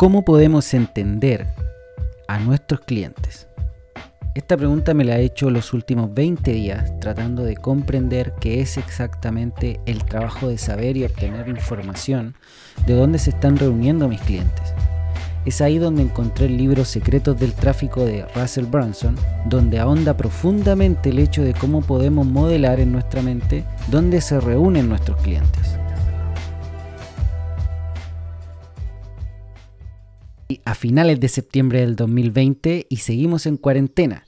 ¿Cómo podemos entender a nuestros clientes? Esta pregunta me la he hecho los últimos 20 días tratando de comprender qué es exactamente el trabajo de saber y obtener información de dónde se están reuniendo mis clientes. Es ahí donde encontré el libro Secretos del Tráfico de Russell Brunson, donde ahonda profundamente el hecho de cómo podemos modelar en nuestra mente dónde se reúnen nuestros clientes. A finales de septiembre del 2020 y seguimos en cuarentena,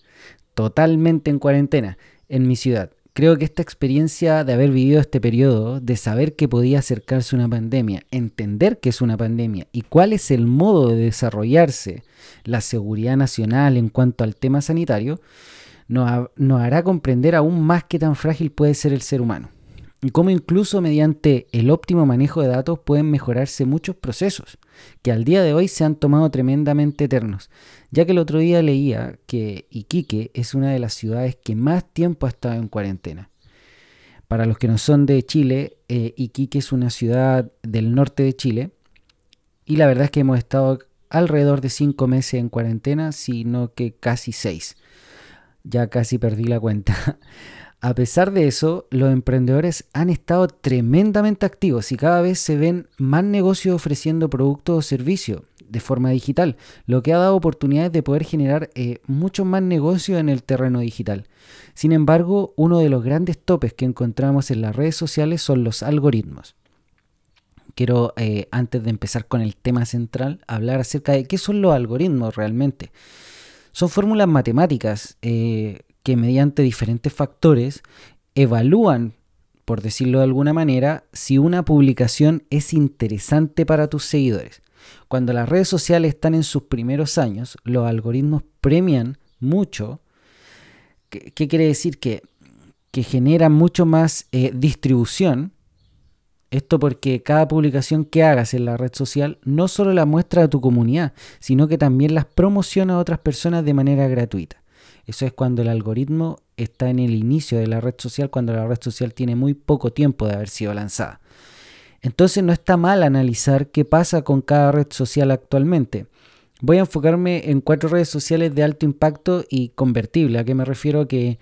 totalmente en cuarentena, en mi ciudad. Creo que esta experiencia de haber vivido este periodo, de saber que podía acercarse una pandemia, entender que es una pandemia y cuál es el modo de desarrollarse la seguridad nacional en cuanto al tema sanitario, nos, hará comprender aún más qué tan frágil puede ser el ser humano y cómo incluso mediante el óptimo manejo de datos pueden mejorarse muchos procesos que al día de hoy se han tomado tremendamente eternos, ya que el otro día leía que Iquique es una de las ciudades que más tiempo ha estado en cuarentena. Para los que no son de Chile, eh, Iquique es una ciudad del norte de Chile y la verdad es que hemos estado alrededor de cinco meses en cuarentena, sino que casi seis. Ya casi perdí la cuenta. A pesar de eso, los emprendedores han estado tremendamente activos y cada vez se ven más negocios ofreciendo productos o servicios de forma digital, lo que ha dado oportunidades de poder generar eh, mucho más negocio en el terreno digital. Sin embargo, uno de los grandes topes que encontramos en las redes sociales son los algoritmos. Quiero, eh, antes de empezar con el tema central, hablar acerca de qué son los algoritmos realmente. Son fórmulas matemáticas eh, que mediante diferentes factores evalúan, por decirlo de alguna manera, si una publicación es interesante para tus seguidores. Cuando las redes sociales están en sus primeros años, los algoritmos premian mucho. ¿Qué, quiere decir? Que, que generan mucho más eh, distribución. Esto porque cada publicación que hagas en la red social no solo la muestra a tu comunidad, sino que también las promociona a otras personas de manera gratuita. Eso es cuando el algoritmo está en el inicio de la red social, cuando la red social tiene muy poco tiempo de haber sido lanzada. Entonces no está mal analizar qué pasa con cada red social actualmente. Voy a enfocarme en cuatro redes sociales de alto impacto y convertible. ¿A qué me refiero? Que,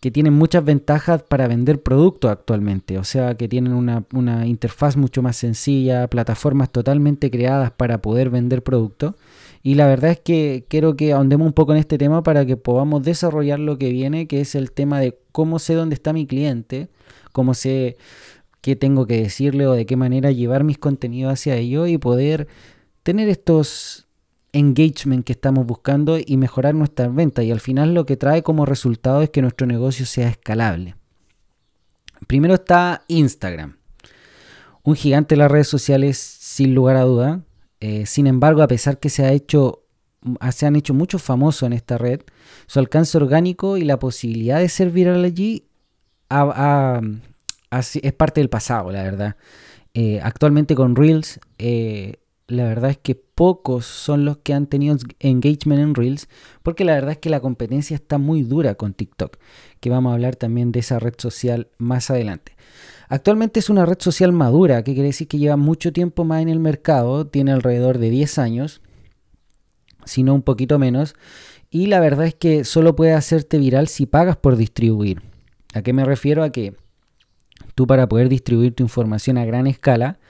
que tienen muchas ventajas para vender productos actualmente. O sea, que tienen una, una interfaz mucho más sencilla, plataformas totalmente creadas para poder vender productos y la verdad es que quiero que ahondemos un poco en este tema para que podamos desarrollar lo que viene, que es el tema de cómo sé dónde está mi cliente, cómo sé qué tengo que decirle o de qué manera llevar mis contenidos hacia ello y poder tener estos engagement que estamos buscando y mejorar nuestras ventas. Y al final lo que trae como resultado es que nuestro negocio sea escalable. Primero está Instagram. Un gigante de las redes sociales sin lugar a duda. Eh, sin embargo, a pesar que se, ha hecho, se han hecho muchos famosos en esta red, su alcance orgánico y la posibilidad de ser viral allí es parte del pasado, la verdad. Eh, actualmente con Reels, eh, la verdad es que pocos son los que han tenido engagement en Reels, porque la verdad es que la competencia está muy dura con TikTok, que vamos a hablar también de esa red social más adelante. Actualmente es una red social madura, que quiere decir que lleva mucho tiempo más en el mercado, tiene alrededor de 10 años, si no un poquito menos, y la verdad es que solo puede hacerte viral si pagas por distribuir. ¿A qué me refiero? A que tú para poder distribuir tu información a gran escala,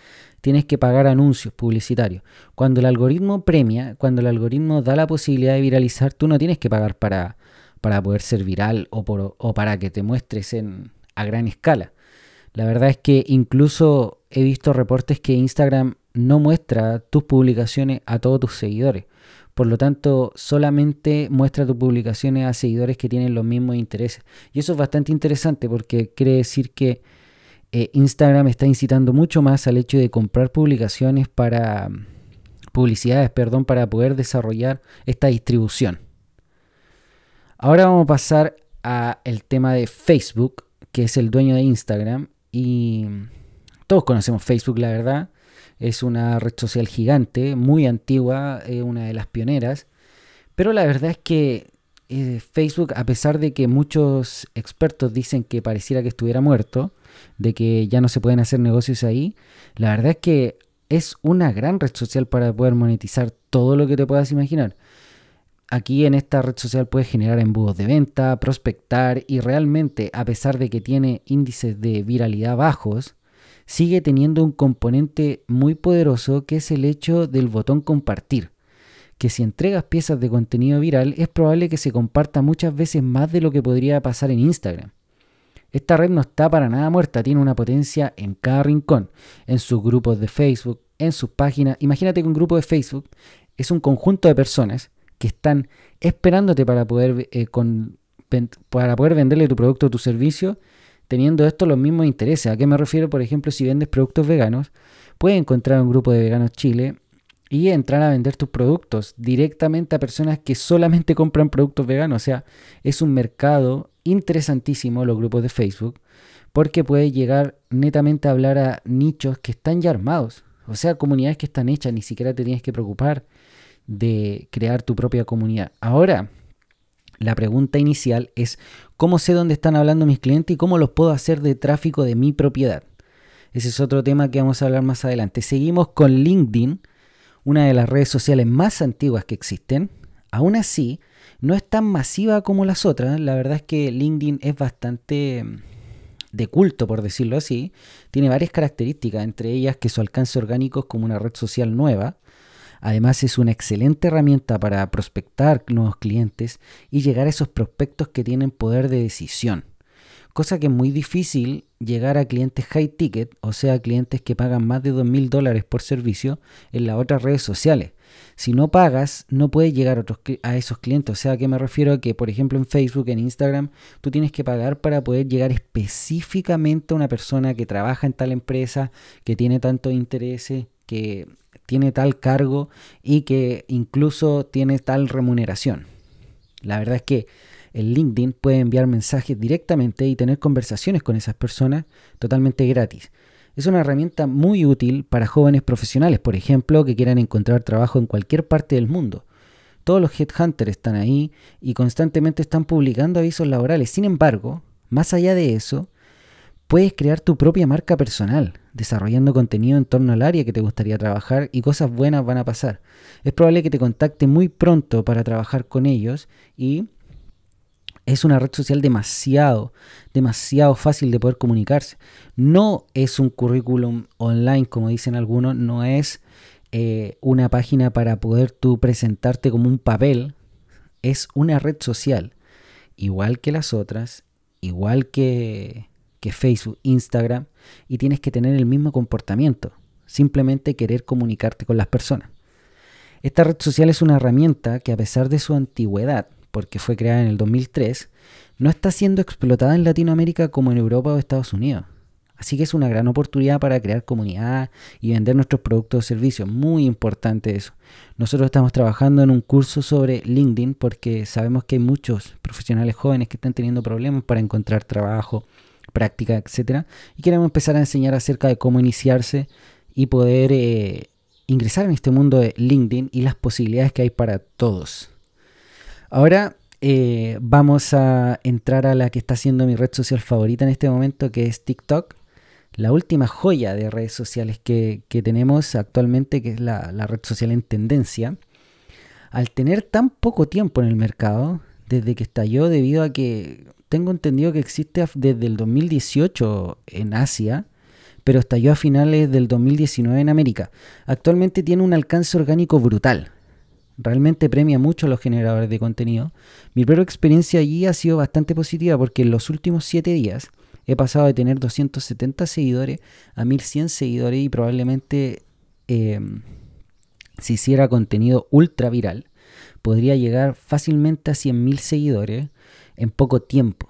tienes que pagar anuncios publicitarios. Cuando el algoritmo premia, cuando el algoritmo da la posibilidad de viralizar, tú no tienes que pagar para, para poder ser viral o, por, o para que te muestres en, a gran escala. La verdad es que incluso he visto reportes que Instagram no muestra tus publicaciones a todos tus seguidores. Por lo tanto, solamente muestra tus publicaciones a seguidores que tienen los mismos intereses. Y eso es bastante interesante porque quiere decir que eh, Instagram está incitando mucho más al hecho de comprar publicaciones para publicidades, perdón, para poder desarrollar esta distribución. Ahora vamos a pasar al tema de Facebook, que es el dueño de Instagram y todos conocemos Facebook, la verdad. Es una red social gigante, muy antigua, una de las pioneras. Pero la verdad es que eh, Facebook, a pesar de que muchos expertos dicen que pareciera que estuviera muerto, de que ya no se pueden hacer negocios ahí, la verdad es que es una gran red social para poder monetizar todo lo que te puedas imaginar. Aquí en esta red social puedes generar embudos de venta, prospectar y realmente, a pesar de que tiene índices de viralidad bajos, sigue teniendo un componente muy poderoso que es el hecho del botón compartir. Que si entregas piezas de contenido viral es probable que se comparta muchas veces más de lo que podría pasar en Instagram. Esta red no está para nada muerta, tiene una potencia en cada rincón, en sus grupos de Facebook, en sus páginas. Imagínate que un grupo de Facebook es un conjunto de personas que están esperándote para poder, eh, para poder venderle tu producto o tu servicio, teniendo esto los mismos intereses. ¿A qué me refiero? Por ejemplo, si vendes productos veganos, puedes encontrar un grupo de veganos Chile y entrar a vender tus productos directamente a personas que solamente compran productos veganos. O sea, es un mercado interesantísimo los grupos de Facebook porque puedes llegar netamente a hablar a nichos que están ya armados. O sea, comunidades que están hechas, ni siquiera te tienes que preocupar de crear tu propia comunidad. Ahora, la pregunta inicial es, ¿cómo sé dónde están hablando mis clientes y cómo los puedo hacer de tráfico de mi propiedad? Ese es otro tema que vamos a hablar más adelante. Seguimos con LinkedIn, una de las redes sociales más antiguas que existen. Aún así, no es tan masiva como las otras. La verdad es que LinkedIn es bastante mm, de culto, por decirlo así. Tiene varias características, entre ellas que su alcance orgánico es como una red social nueva. Además es una excelente herramienta para prospectar nuevos clientes y llegar a esos prospectos que tienen poder de decisión. Cosa que es muy difícil llegar a clientes high ticket, o sea, clientes que pagan más de $2,000 dólares por servicio en las otras redes sociales. Si no pagas, no puedes llegar a, esos clientes. O sea, ¿a qué me refiero? A que, por ejemplo, en Facebook, en Instagram, tú tienes que pagar para poder llegar específicamente a una persona que trabaja en tal empresa, que tiene tantos intereses, que tiene tal cargo y que incluso tiene tal remuneración. La verdad es que el LinkedIn puede enviar mensajes directamente y tener conversaciones con esas personas totalmente gratis. Es una herramienta muy útil para jóvenes profesionales, por ejemplo, que quieran encontrar trabajo en cualquier parte del mundo. Todos los headhunters están ahí y constantemente están publicando avisos laborales. Sin embargo, más allá de eso, puedes crear tu propia marca personal, desarrollando contenido en torno al área que te gustaría trabajar y cosas buenas van a pasar. Es probable que te contacte muy pronto para trabajar con ellos y es una red social demasiado, demasiado fácil de poder comunicarse. No es un currículum online, como dicen algunos, no es eh, una página para poder tú presentarte como un papel, es una red social, igual que las otras, igual que que Facebook, Instagram, y tienes que tener el mismo comportamiento, simplemente querer comunicarte con las personas. Esta red social es una herramienta que a pesar de su antigüedad, porque fue creada en el 2003, no está siendo explotada en Latinoamérica como en Europa o Estados Unidos. Así que es una gran oportunidad para crear comunidad y vender nuestros productos o servicios. Muy importante eso. Nosotros estamos trabajando en un curso sobre LinkedIn porque sabemos que hay muchos profesionales jóvenes que están teniendo problemas para encontrar trabajo, práctica, etcétera, y queremos empezar a enseñar acerca de cómo iniciarse y poder eh, ingresar en este mundo de LinkedIn y las posibilidades que hay para todos. Ahora eh, vamos a entrar a la que está siendo mi red social favorita en este momento, que es TikTok. La última joya de redes sociales que, tenemos actualmente, que es la, la red social en tendencia. Al tener tan poco tiempo en el mercado, desde que estalló debido a que tengo entendido que existe desde el 2018 en Asia, pero estalló a finales del 2019 en América. Actualmente tiene un alcance orgánico brutal. Realmente premia mucho a los generadores de contenido. Mi primera experiencia allí ha sido bastante positiva porque en los últimos 7 días he pasado de tener 270 seguidores a 1100 seguidores y probablemente em, si hiciera contenido ultra viral podría llegar fácilmente a 100.000 seguidores en poco tiempo.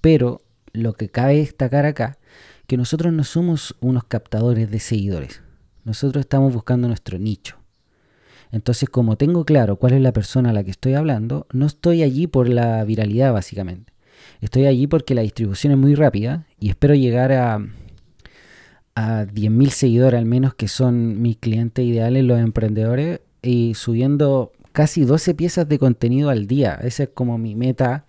Pero lo que cabe destacar acá, que nosotros no somos unos captadores de seguidores. Nosotros estamos buscando nuestro nicho. Entonces, como tengo claro cuál es la persona a la que estoy hablando, no estoy allí por la viralidad, básicamente. Estoy allí porque la distribución es muy rápida y espero llegar a, a 10.000 seguidores al menos, que son mis clientes ideales, los emprendedores, y subiendo casi 12 piezas de contenido al día. Esa es como mi meta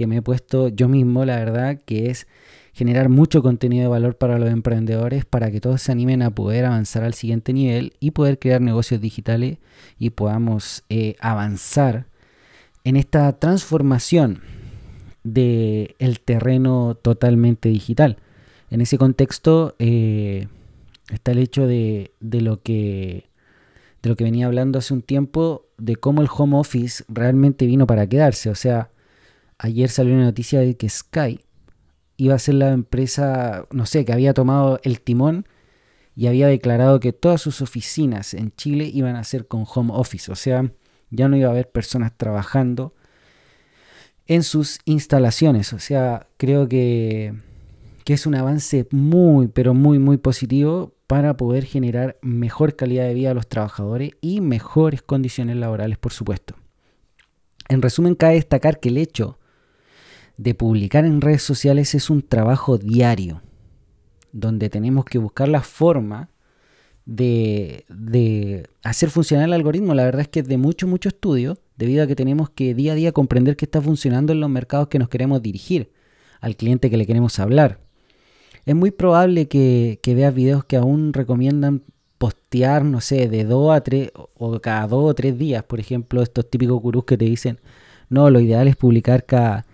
que me he puesto yo mismo, la verdad, que es generar mucho contenido de valor para los emprendedores para que todos se animen a poder avanzar al siguiente nivel y poder crear negocios digitales y podamos eh, avanzar en esta transformación del el terreno totalmente digital. En ese contexto eh, está el hecho de, de, lo que, de lo que venía hablando hace un tiempo, de cómo el home office realmente vino para quedarse. O sea, ayer salió una noticia de que Sky iba a ser la empresa, no sé, que había tomado el timón y había declarado que todas sus oficinas en Chile iban a ser con home office. O sea, ya no iba a haber personas trabajando en sus instalaciones. O sea, creo que, que es un avance muy, pero muy, muy positivo para poder generar mejor calidad de vida a los trabajadores y mejores condiciones laborales, por supuesto. En resumen, cabe destacar que el hecho de publicar en redes sociales es un trabajo diario, donde tenemos que buscar la forma de, hacer funcionar el algoritmo. La verdad es que de mucho, mucho estudio, debido a que tenemos que día a día comprender qué está funcionando en los mercados que nos queremos dirigir, al cliente que le queremos hablar. Es muy probable que, que veas videos que aún recomiendan postear, no sé, de dos a tres, o cada dos o tres días, por ejemplo, estos típicos gurús que te dicen, no, lo ideal es publicar cada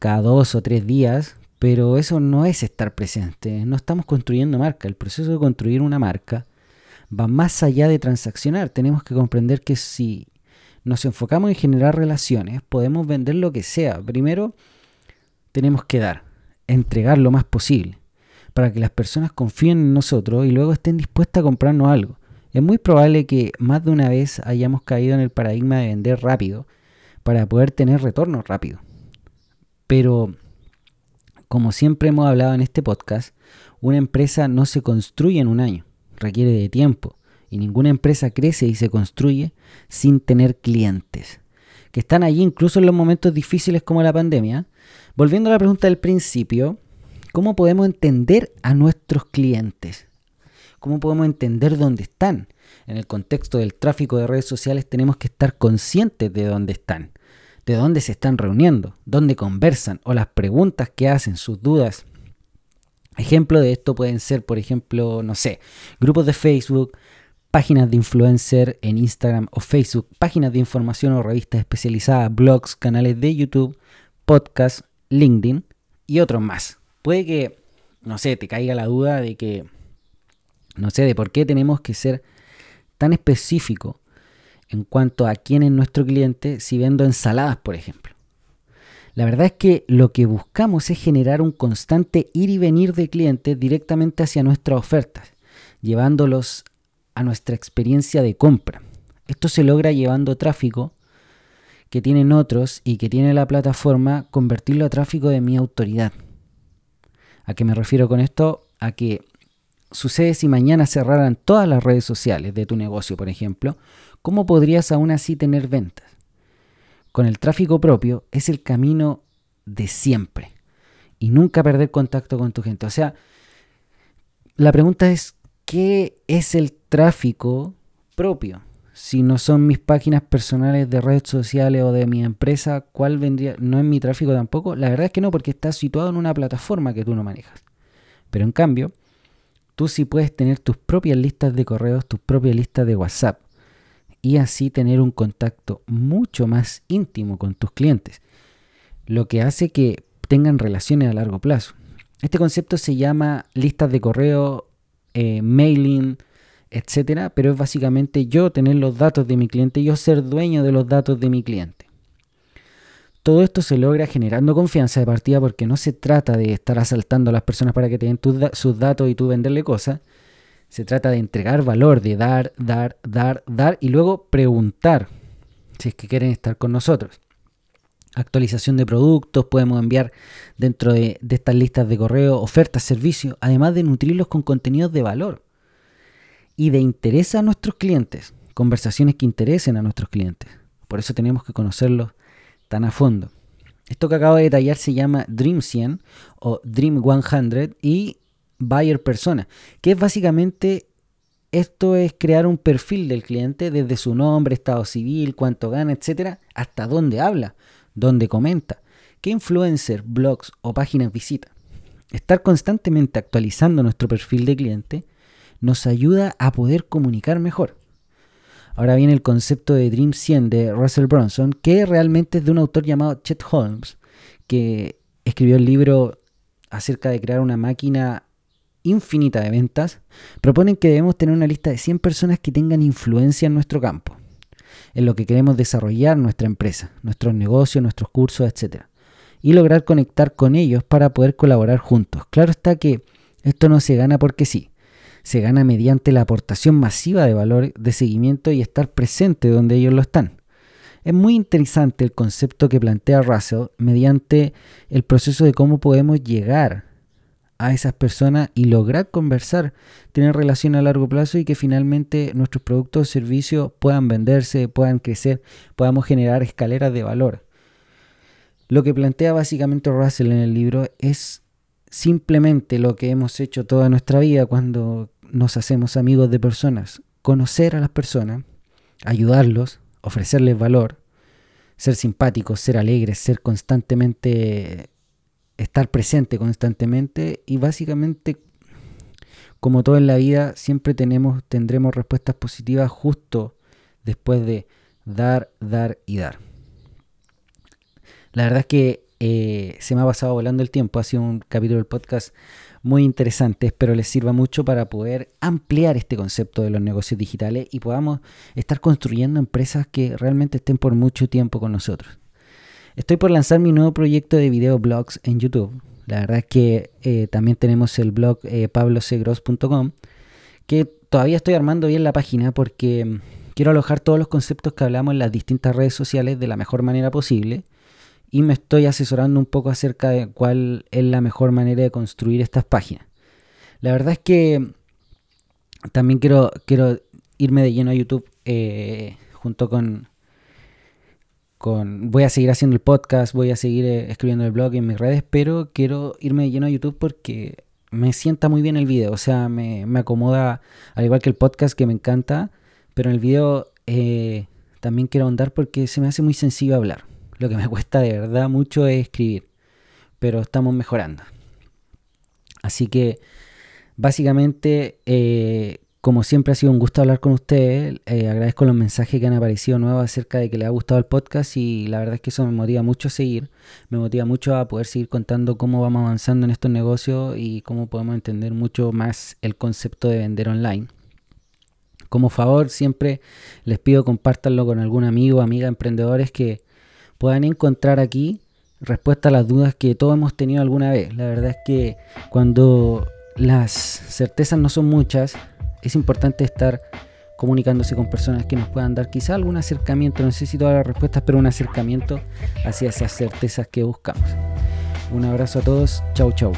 cada dos o tres días, pero eso no es estar presente, no estamos construyendo marca, el proceso de construir una marca va más allá de transaccionar, tenemos que comprender que si nos enfocamos en generar relaciones, podemos vender lo que sea, primero tenemos que dar, entregar lo más posible, para que las personas confíen en nosotros y luego estén dispuestas a comprarnos algo. Es muy probable que más de una vez hayamos caído en el paradigma de vender rápido para poder tener retorno rápido. Pero, como siempre hemos hablado en este podcast, una empresa no se construye en un año, requiere de tiempo. Y ninguna empresa crece y se construye sin tener clientes, que están allí incluso en los momentos difíciles como la pandemia. Volviendo a la pregunta del principio, ¿cómo podemos entender a nuestros clientes? ¿Cómo podemos entender dónde están? En el contexto del tráfico de redes sociales tenemos que estar conscientes de dónde están de dónde se están reuniendo, dónde conversan o las preguntas que hacen, sus dudas. Ejemplo de esto pueden ser, por ejemplo, no sé, grupos de Facebook, páginas de influencer en Instagram o Facebook, páginas de información o revistas especializadas, blogs, canales de YouTube, podcasts, LinkedIn y otros más. Puede que, no sé, te caiga la duda de que, no sé, de por qué tenemos que ser tan específicos en cuanto a quién es nuestro cliente si vendo ensaladas, por ejemplo. La verdad es que lo que buscamos es generar un constante ir y venir de clientes directamente hacia nuestras ofertas, llevándolos a nuestra experiencia de compra. Esto se logra llevando tráfico que tienen otros y que tiene la plataforma, convertirlo a tráfico de mi autoridad. ¿A qué me refiero con esto? A que sucede si mañana cerraran todas las redes sociales de tu negocio, por ejemplo, ¿cómo podrías aún así tener ventas? Con el tráfico propio es el camino de siempre y nunca perder contacto con tu gente. O sea, la pregunta es, ¿qué es el tráfico propio? Si no son mis páginas personales de redes sociales o de mi empresa, ¿cuál vendría? ¿No es mi tráfico tampoco? La verdad es que no, porque está situado en una plataforma que tú no manejas. Pero en cambio, tú sí puedes tener tus propias listas de correos, tus propias listas de WhatsApp y así tener un contacto mucho más íntimo con tus clientes, lo que hace que tengan relaciones a largo plazo. Este concepto se llama listas de correo, eh, mailing, etcétera, pero es básicamente yo tener los datos de mi cliente, yo ser dueño de los datos de mi cliente. Todo esto se logra generando confianza de partida porque no se trata de estar asaltando a las personas para que te den sus datos y tú venderle cosas, se trata de entregar valor, de dar, dar, dar, dar y luego preguntar si es que quieren estar con nosotros. Actualización de productos, podemos enviar dentro de, estas listas de correo ofertas, servicios, además de nutrirlos con contenidos de valor y de interés a nuestros clientes, conversaciones que interesen a nuestros clientes. Por eso tenemos que conocerlos tan a fondo. Esto que acabo de detallar se llama Dream 100 o Dream 100 y buyer persona, que es básicamente esto es crear un perfil del cliente desde su nombre, estado civil, cuánto gana, etcétera, hasta dónde habla, dónde comenta, qué influencer, blogs o páginas visita. Estar constantemente actualizando nuestro perfil de cliente nos ayuda a poder comunicar mejor. Ahora viene el concepto de Dream 100 de Russell Brunson, que realmente es de un autor llamado Chet Holmes, que escribió el libro acerca de crear una máquina infinita de ventas. Proponen que debemos tener una lista de 100 personas que tengan influencia en nuestro campo, en lo que queremos desarrollar nuestra empresa, nuestros negocios, nuestros cursos, etc. Y lograr conectar con ellos para poder colaborar juntos. Claro está que esto no se gana porque sí se gana mediante la aportación masiva de valor de seguimiento y estar presente donde ellos lo están. Es muy interesante el concepto que plantea Russell mediante el proceso de cómo podemos llegar a esas personas y lograr conversar, tener relación a largo plazo y que finalmente nuestros productos o servicios puedan venderse, puedan crecer, podamos generar escaleras de valor. Lo que plantea básicamente Russell en el libro es simplemente lo que hemos hecho toda nuestra vida cuando nos hacemos amigos de personas. Conocer a las personas, ayudarlos, ofrecerles valor, ser simpáticos, ser alegres, ser constantemente, estar presente constantemente y básicamente, como todo en la vida, siempre tenemos, tendremos respuestas positivas justo después de dar, dar y dar. La verdad es que eh, se me ha pasado volando el tiempo. Ha sido un capítulo del podcast muy interesante. Espero les sirva mucho para poder ampliar este concepto de los negocios digitales y podamos estar construyendo empresas que realmente estén por mucho tiempo con nosotros. Estoy por lanzar mi nuevo proyecto de videoblogs en YouTube. La verdad es que eh, también tenemos el blog eh, que todavía estoy armando bien la página porque mm, quiero alojar todos los conceptos que hablamos en las distintas redes sociales de la mejor manera posible y me estoy asesorando un poco acerca de cuál es la mejor manera de construir estas páginas. La verdad es que también quiero, quiero irme de lleno a YouTube eh, junto con, con... Voy a seguir haciendo el podcast, voy a seguir eh, escribiendo el blog en mis redes, pero quiero irme de lleno a YouTube porque me sienta muy bien el video, o sea, me, acomoda, al igual que el podcast que me encanta, pero en el video eh, también quiero ahondar porque se me hace muy sencillo hablar. Lo que me cuesta de verdad mucho es escribir, pero estamos mejorando. Así que básicamente, eh, como siempre ha sido un gusto hablar con ustedes, eh, agradezco los mensajes que han aparecido nuevos acerca de que les ha gustado el podcast y la verdad es que eso me motiva mucho a seguir, me motiva mucho a poder seguir contando cómo vamos avanzando en estos negocios y cómo podemos entender mucho más el concepto de vender online. Como favor, siempre les pido compártanlo con algún amigo, amiga, emprendedores que puedan encontrar aquí respuesta a las dudas que todos hemos tenido alguna vez. La verdad es que cuando las certezas no son muchas, es importante estar comunicándose con personas que nos puedan dar quizá algún acercamiento, no sé si todas las respuestas, pero un acercamiento hacia esas certezas que buscamos. Un abrazo a todos, chau chau.